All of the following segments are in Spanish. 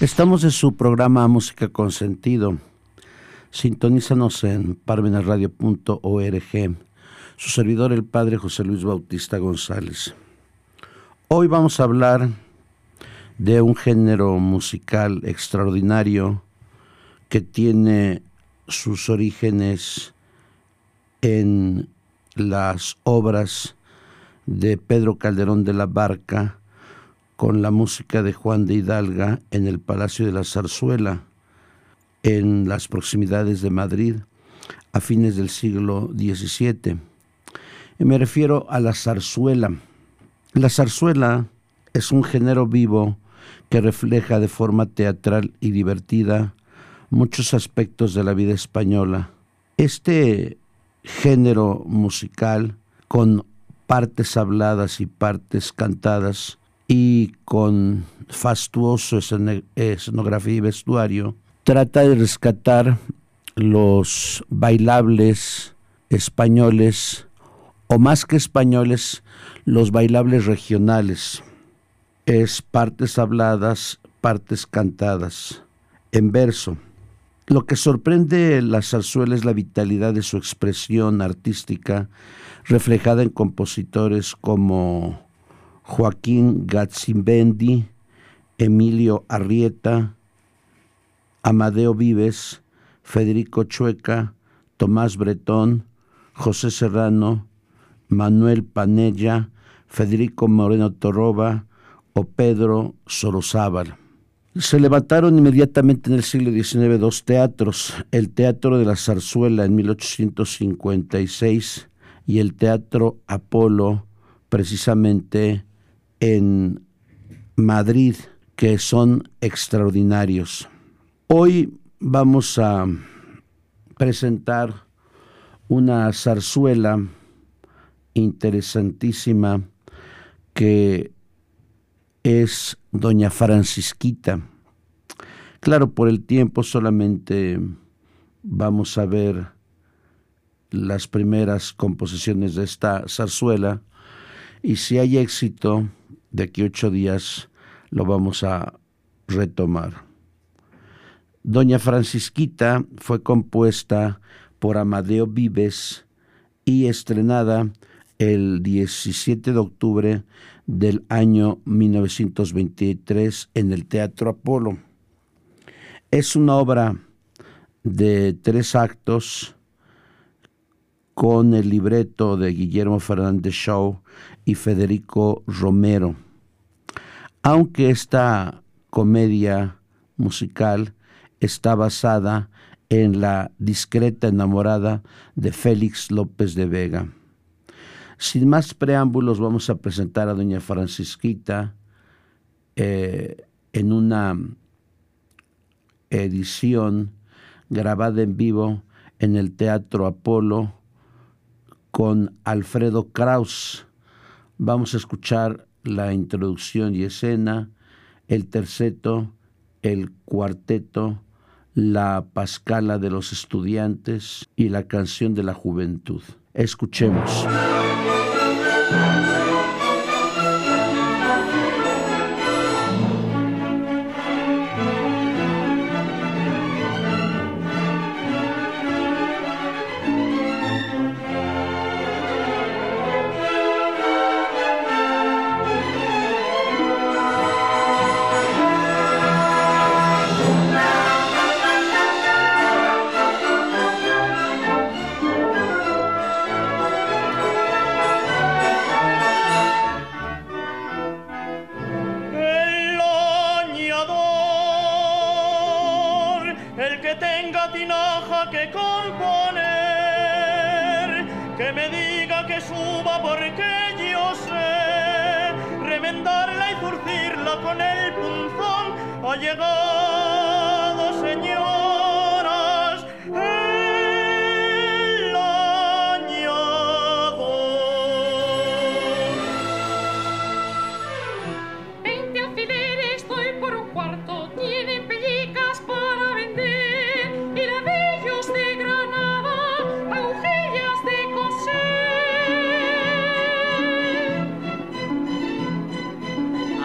Estamos en su programa Música con sentido. Sintonízanos en parmenasradio.org. Su servidor, el padre José Luis Bautista González. Hoy vamos a hablar de un género musical extraordinario que tiene sus orígenes en las obras de Pedro Calderón de la Barca con la música de Juan de Hidalga en el Palacio de la Zarzuela, en las proximidades de Madrid, a fines del siglo XVII. Y me refiero a la zarzuela. La zarzuela es un género vivo que refleja de forma teatral y divertida muchos aspectos de la vida española. Este género musical, con partes habladas y partes cantadas, y con fastuoso escenografía y vestuario, trata de rescatar los bailables españoles, o más que españoles, los bailables regionales es partes habladas, partes cantadas, en verso. Lo que sorprende la zarzuela es la vitalidad de su expresión artística, reflejada en compositores como Joaquín Gatzibendi, Emilio Arrieta, Amadeo Vives, Federico Chueca, Tomás Bretón, José Serrano, Manuel Panella, Federico Moreno Torroba, o Pedro Sorozábal. Se levantaron inmediatamente en el siglo XIX dos teatros, el Teatro de la Zarzuela en 1856 y el Teatro Apolo precisamente en Madrid, que son extraordinarios. Hoy vamos a presentar una zarzuela interesantísima que es doña Francisquita. Claro, por el tiempo solamente vamos a ver las primeras composiciones de esta zarzuela y si hay éxito, de aquí ocho días lo vamos a retomar. Doña Francisquita fue compuesta por Amadeo Vives y estrenada el 17 de octubre del año 1923 en el Teatro Apolo. Es una obra de tres actos con el libreto de Guillermo Fernández Shaw y Federico Romero. Aunque esta comedia musical está basada en la discreta enamorada de Félix López de Vega. Sin más preámbulos, vamos a presentar a doña Francisquita eh, en una edición grabada en vivo en el Teatro Apolo con Alfredo Kraus. Vamos a escuchar la introducción y escena, el terceto, el cuarteto, la pascala de los estudiantes y la canción de la juventud. Escuchemos.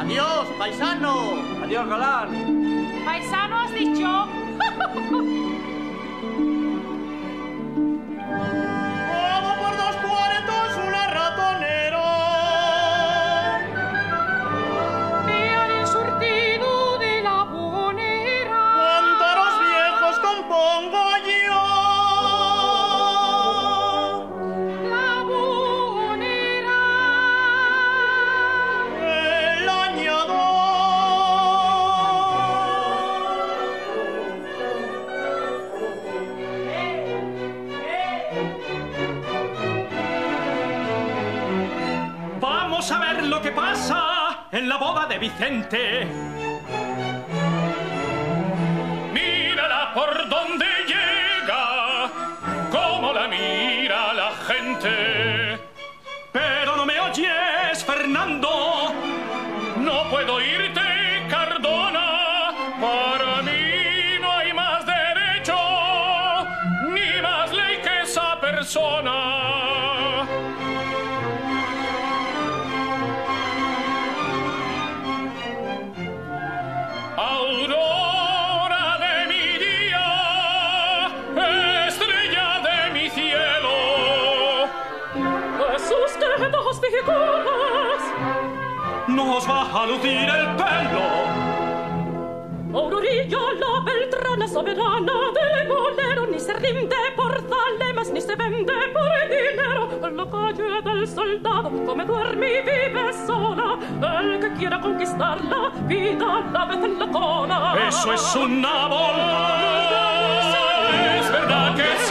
Adiós, paisano. Adiós, galán. Paisano has dicho. Vicente. A lucir el pelo. Aurorilla, la beltrana soberana del bolero, ni se rinde por zalemas, ni se vende por dinero. En la calle del soldado, come, duerme y vive sola. El que quiera conquistarla, vida la vez en la cola. Eso es una bola. Es verdad que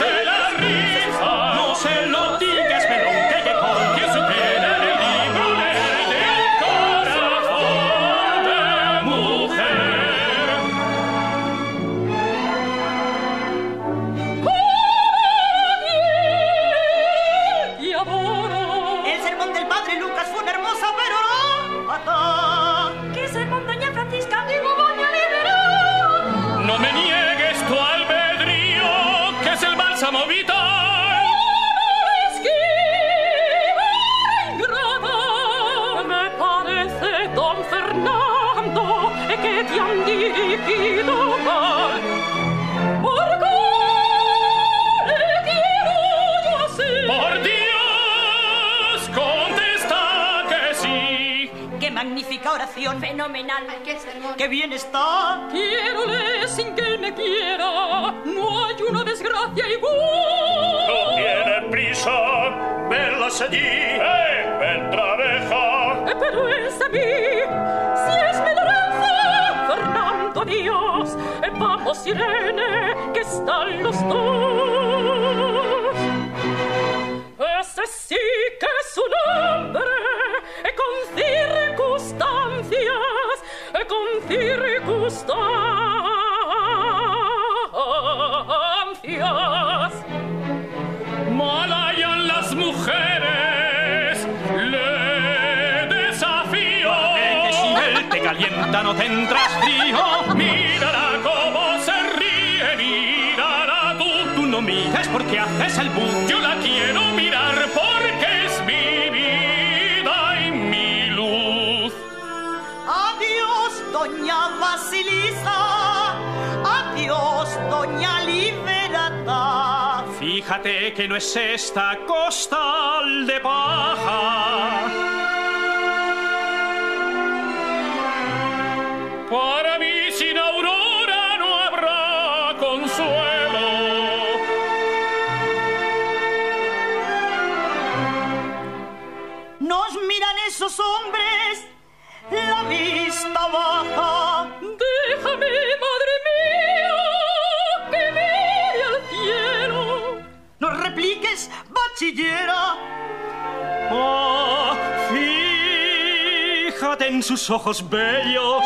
magnífica oración! ¡Fenomenal! ¡Qué bien está! Quiérole sin que él me quiera. No hay una desgracia igual. No tiene prisa, velas allí, eh, vendrá abeja. Eh, Pero es a mí, si es Melorenza, Fernando Dios, eh, vamos Irene, que están los dos. Circunstancias. Mal hayan las mujeres, le desafío. Que si él te calienta no tendrás frío. Mírala cómo se ríe, mírala tú. Tú no miras porque haces el bu. Yo la quiero mirar porque doña Basilisa. Adiós, doña Liberata. Fíjate que no es esta costal de paja. en sus ojos bellos.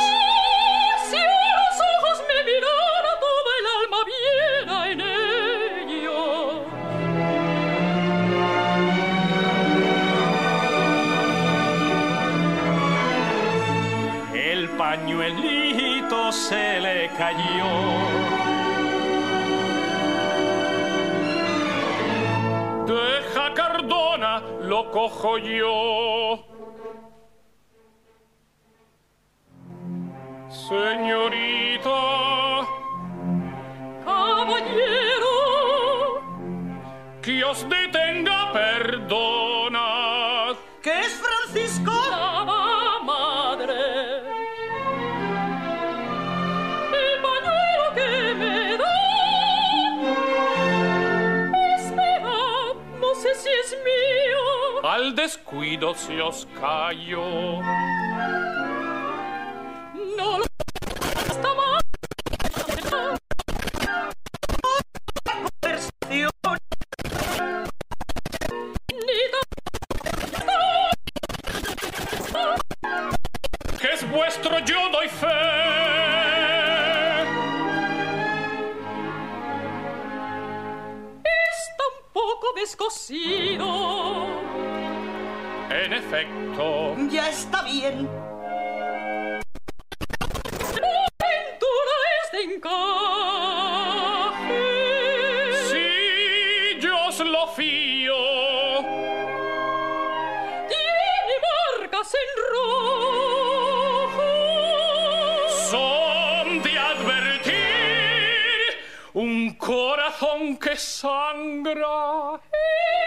Si los ojos me mirara, toda el alma viera en ello. El pañuelito se le cayó. Deja Cardona, lo cojo yo. Al descuido se os cayó. Un corazón que sangra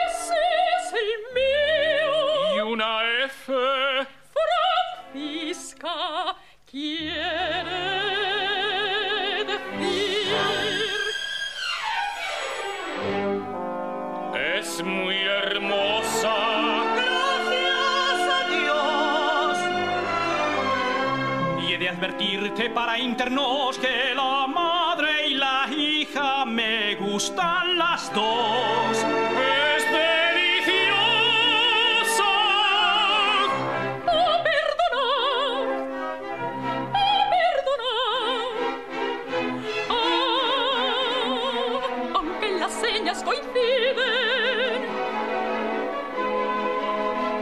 Ese es el mío. y una F. Francisca quiere decir. Es muy hermosa. Gracias a Dios. Y he de advertirte para internos que la gustan las dos. Es deliciosa. ¡Oh, perdonar! ¡Oh, perdonar! Ah, aunque las señas coinciden,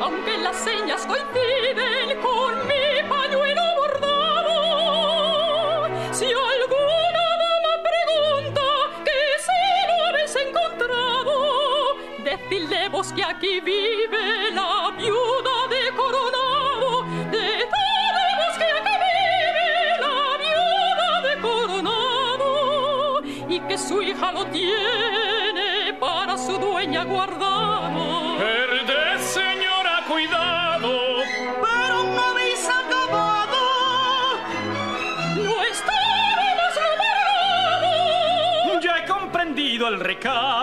aunque las señas coinciden con aquí vive la viuda de Coronado, decidle vos que aquí vive la viuda de Coronado, y que su hija lo tiene para su dueña guardado. Perded, señora, cuidado. Pero no habéis acabado. No estábamos lo Ya he comprendido el recado.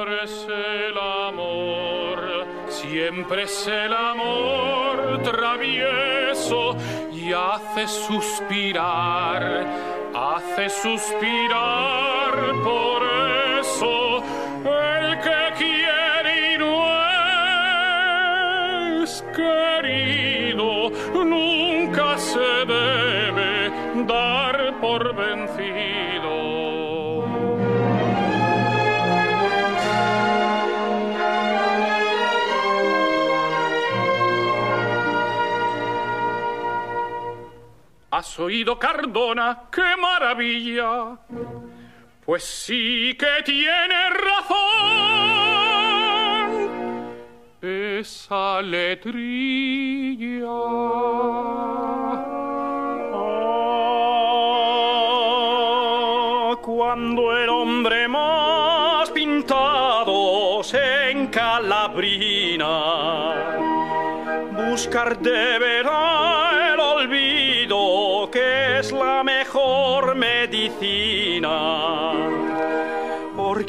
Siempre es el amor, siempre es el amor travieso y hace suspirar, hace suspirar por eso el que quiere y no es querido, nunca se debe dar por vencido. Oído, Cardona? ¡Qué maravilla! Pues sí que tiene razón esa letrilla. Ah, cuando el hombre más pintado se encalabrina, buscar deberá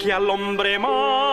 porque al hombre más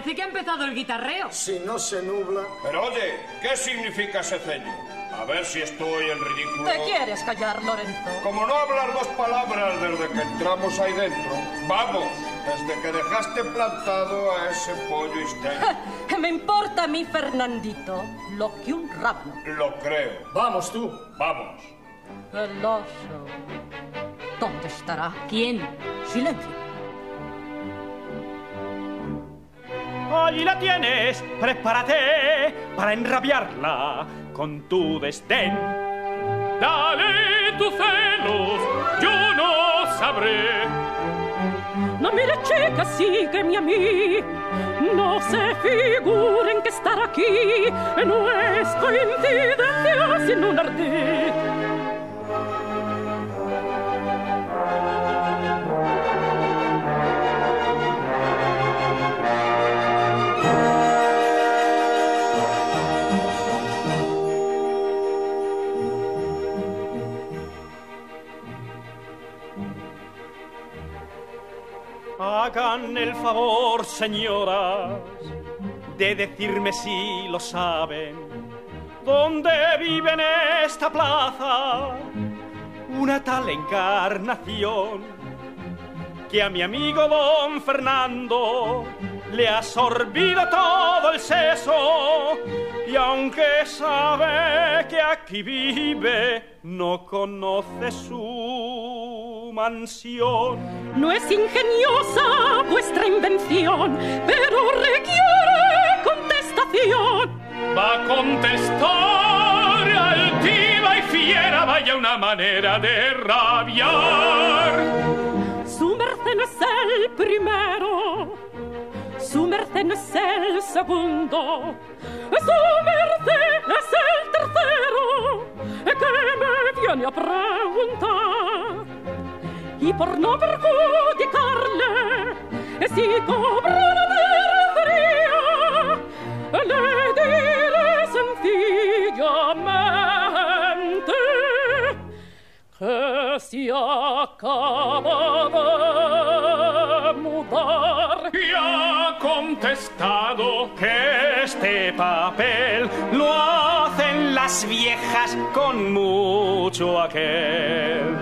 Parece que ha empezado el guitarreo. Si no se nubla, Pero oye, ¿qué significa ese ceño? A ver si estoy en ridículo. ¿Te quieres callar, Lorenzo? Como no hablar dos palabras desde que entramos ahí dentro, vamos, desde que dejaste plantado a ese pollo histérico. Me importa a mí, Fernandito, lo que un rábano. Lo creo. vamos tú. Vamos. El oso. ¿Dónde estará? ¿Quién? Silencio. Allí la tienes, prepárate para enrabiarla con tu desdén. Dale tus celos, yo no sabré. No mire chica, sígueme a mí. No se figuren que estar aquí no es coincidencia sino un ardid. El favor, señoras, de decirme si lo saben. ¿Dónde vive en esta plaza una tal encarnación que a mi amigo don Fernando le ha sorbido todo el seso y aunque sabe que aquí vive, no conoce su mansión? No es ingeniosa vuestra invención, pero requiere contestación. Va a contestar altiva y fiera, vaya una manera de rabiar. Su merced no es el primero, su merced no es el segundo, su merced es el tercero que me viene a preguntar. Y por no perjudicarle, si cobra la tercería, le diré sencillamente que se acaba de mudar. Y ha contestado que este papel lo hacen las viejas con mucho aquel.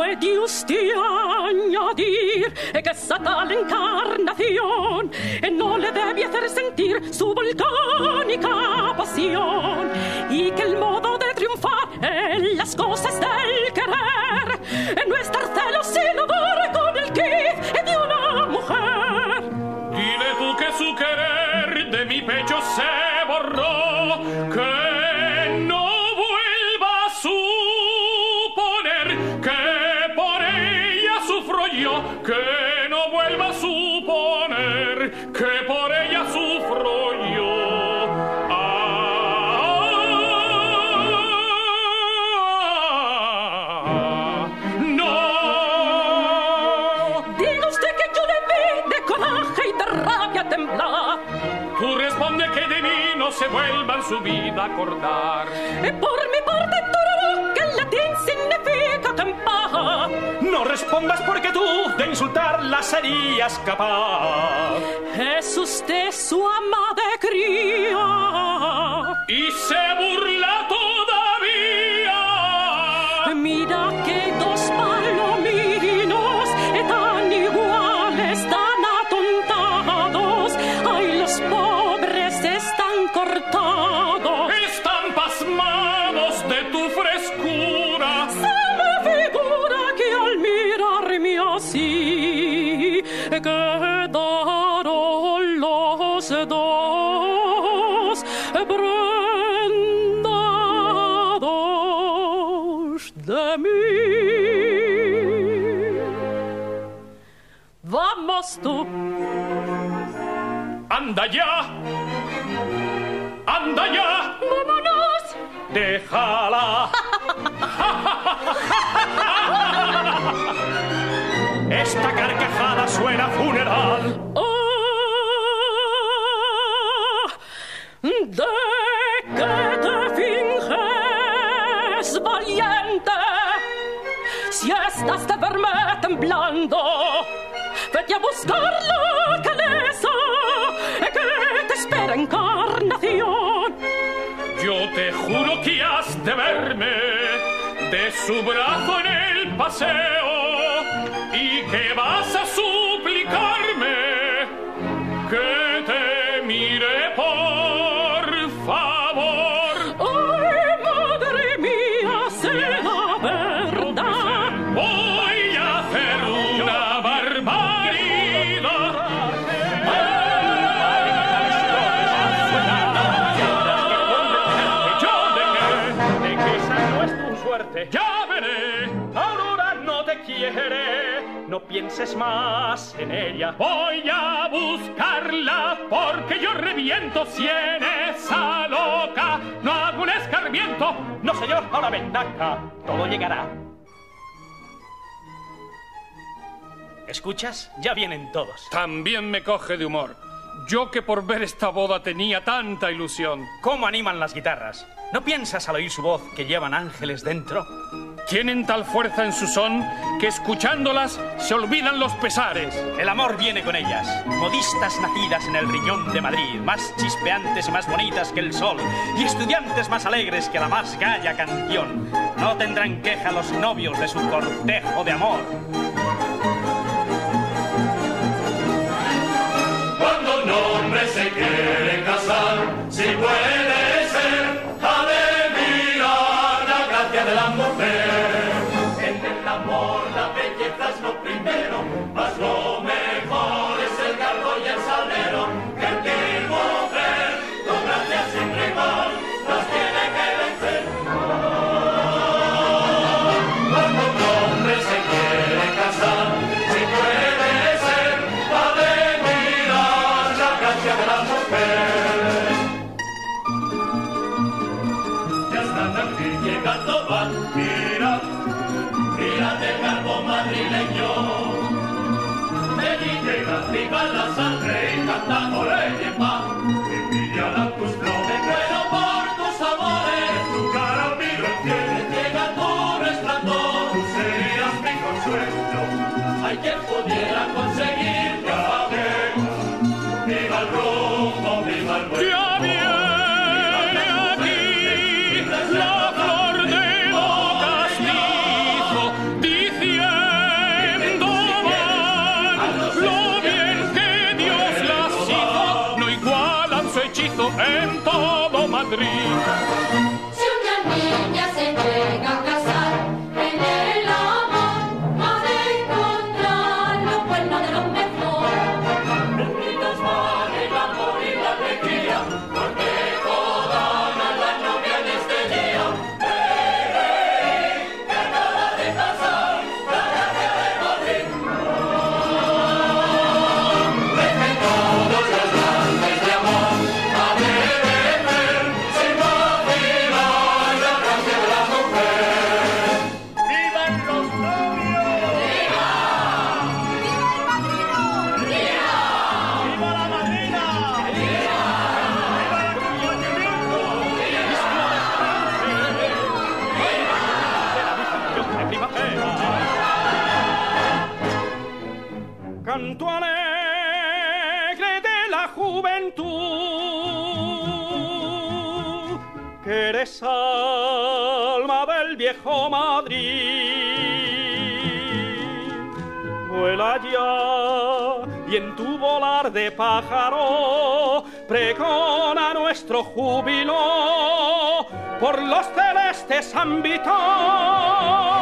Le puede usted añadir esa tal encarnación no le debe hacer sentir su volcánica pasión y que el modo de triunfar en las cosas del querer no es estar celos sino dar su vida acordar. Y por mi parte, tururú, que en latín significa campana. No respondas porque tú de insultarla serías capaz. Es usted su ama de cría. Y se burla Anda ya. vámonos. Déjala. Su brazo en el paseo. Y que vas a no pienses más en ella. Voy a buscarla porque yo reviento si en esa loca no hago un escarmiento. No, señor, ahora ven acá, todo llegará. ¿Escuchas? Ya vienen todos. También me coge de humor. Yo que por ver esta boda tenía tanta ilusión. ¿Cómo animan las guitarras? ¿No piensas al oír su voz que llevan ángeles dentro? Tienen tal fuerza en su son que escuchándolas se olvidan los pesares. El amor viene con ellas, modistas nacidas en el riñón de Madrid, más chispeantes y más bonitas que el sol, y estudiantes más alegres que la más gaya canción. No tendrán queja los novios de su cortejo de amor. Allí llega arriba la sangre y cantando le va. Envidian tus flores, muero por tus amores. Tu cara miro el cielo, llega tu resplandor. Tú serías mi consuelo. Hay pudiera júbilo por los celestes ámbitos.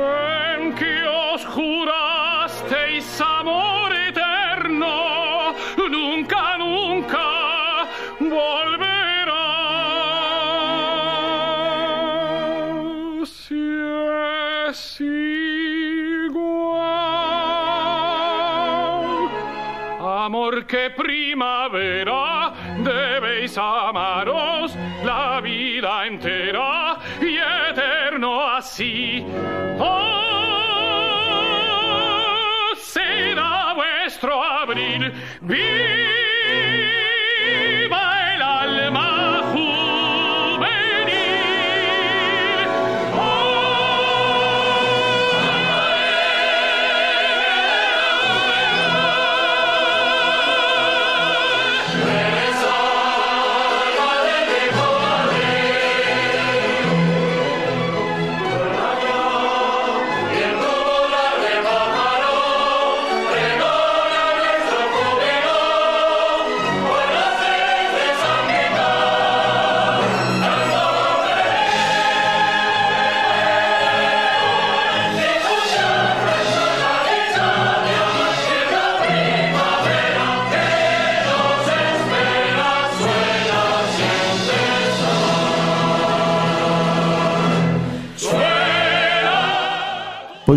en que os jurasteis amor.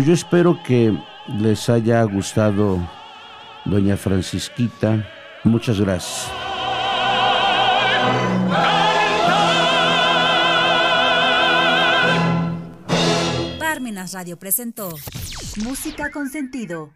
Yo espero que les haya gustado Doña Francisquita. Muchas gracias. Parmenas Radio presentó Música con sentido.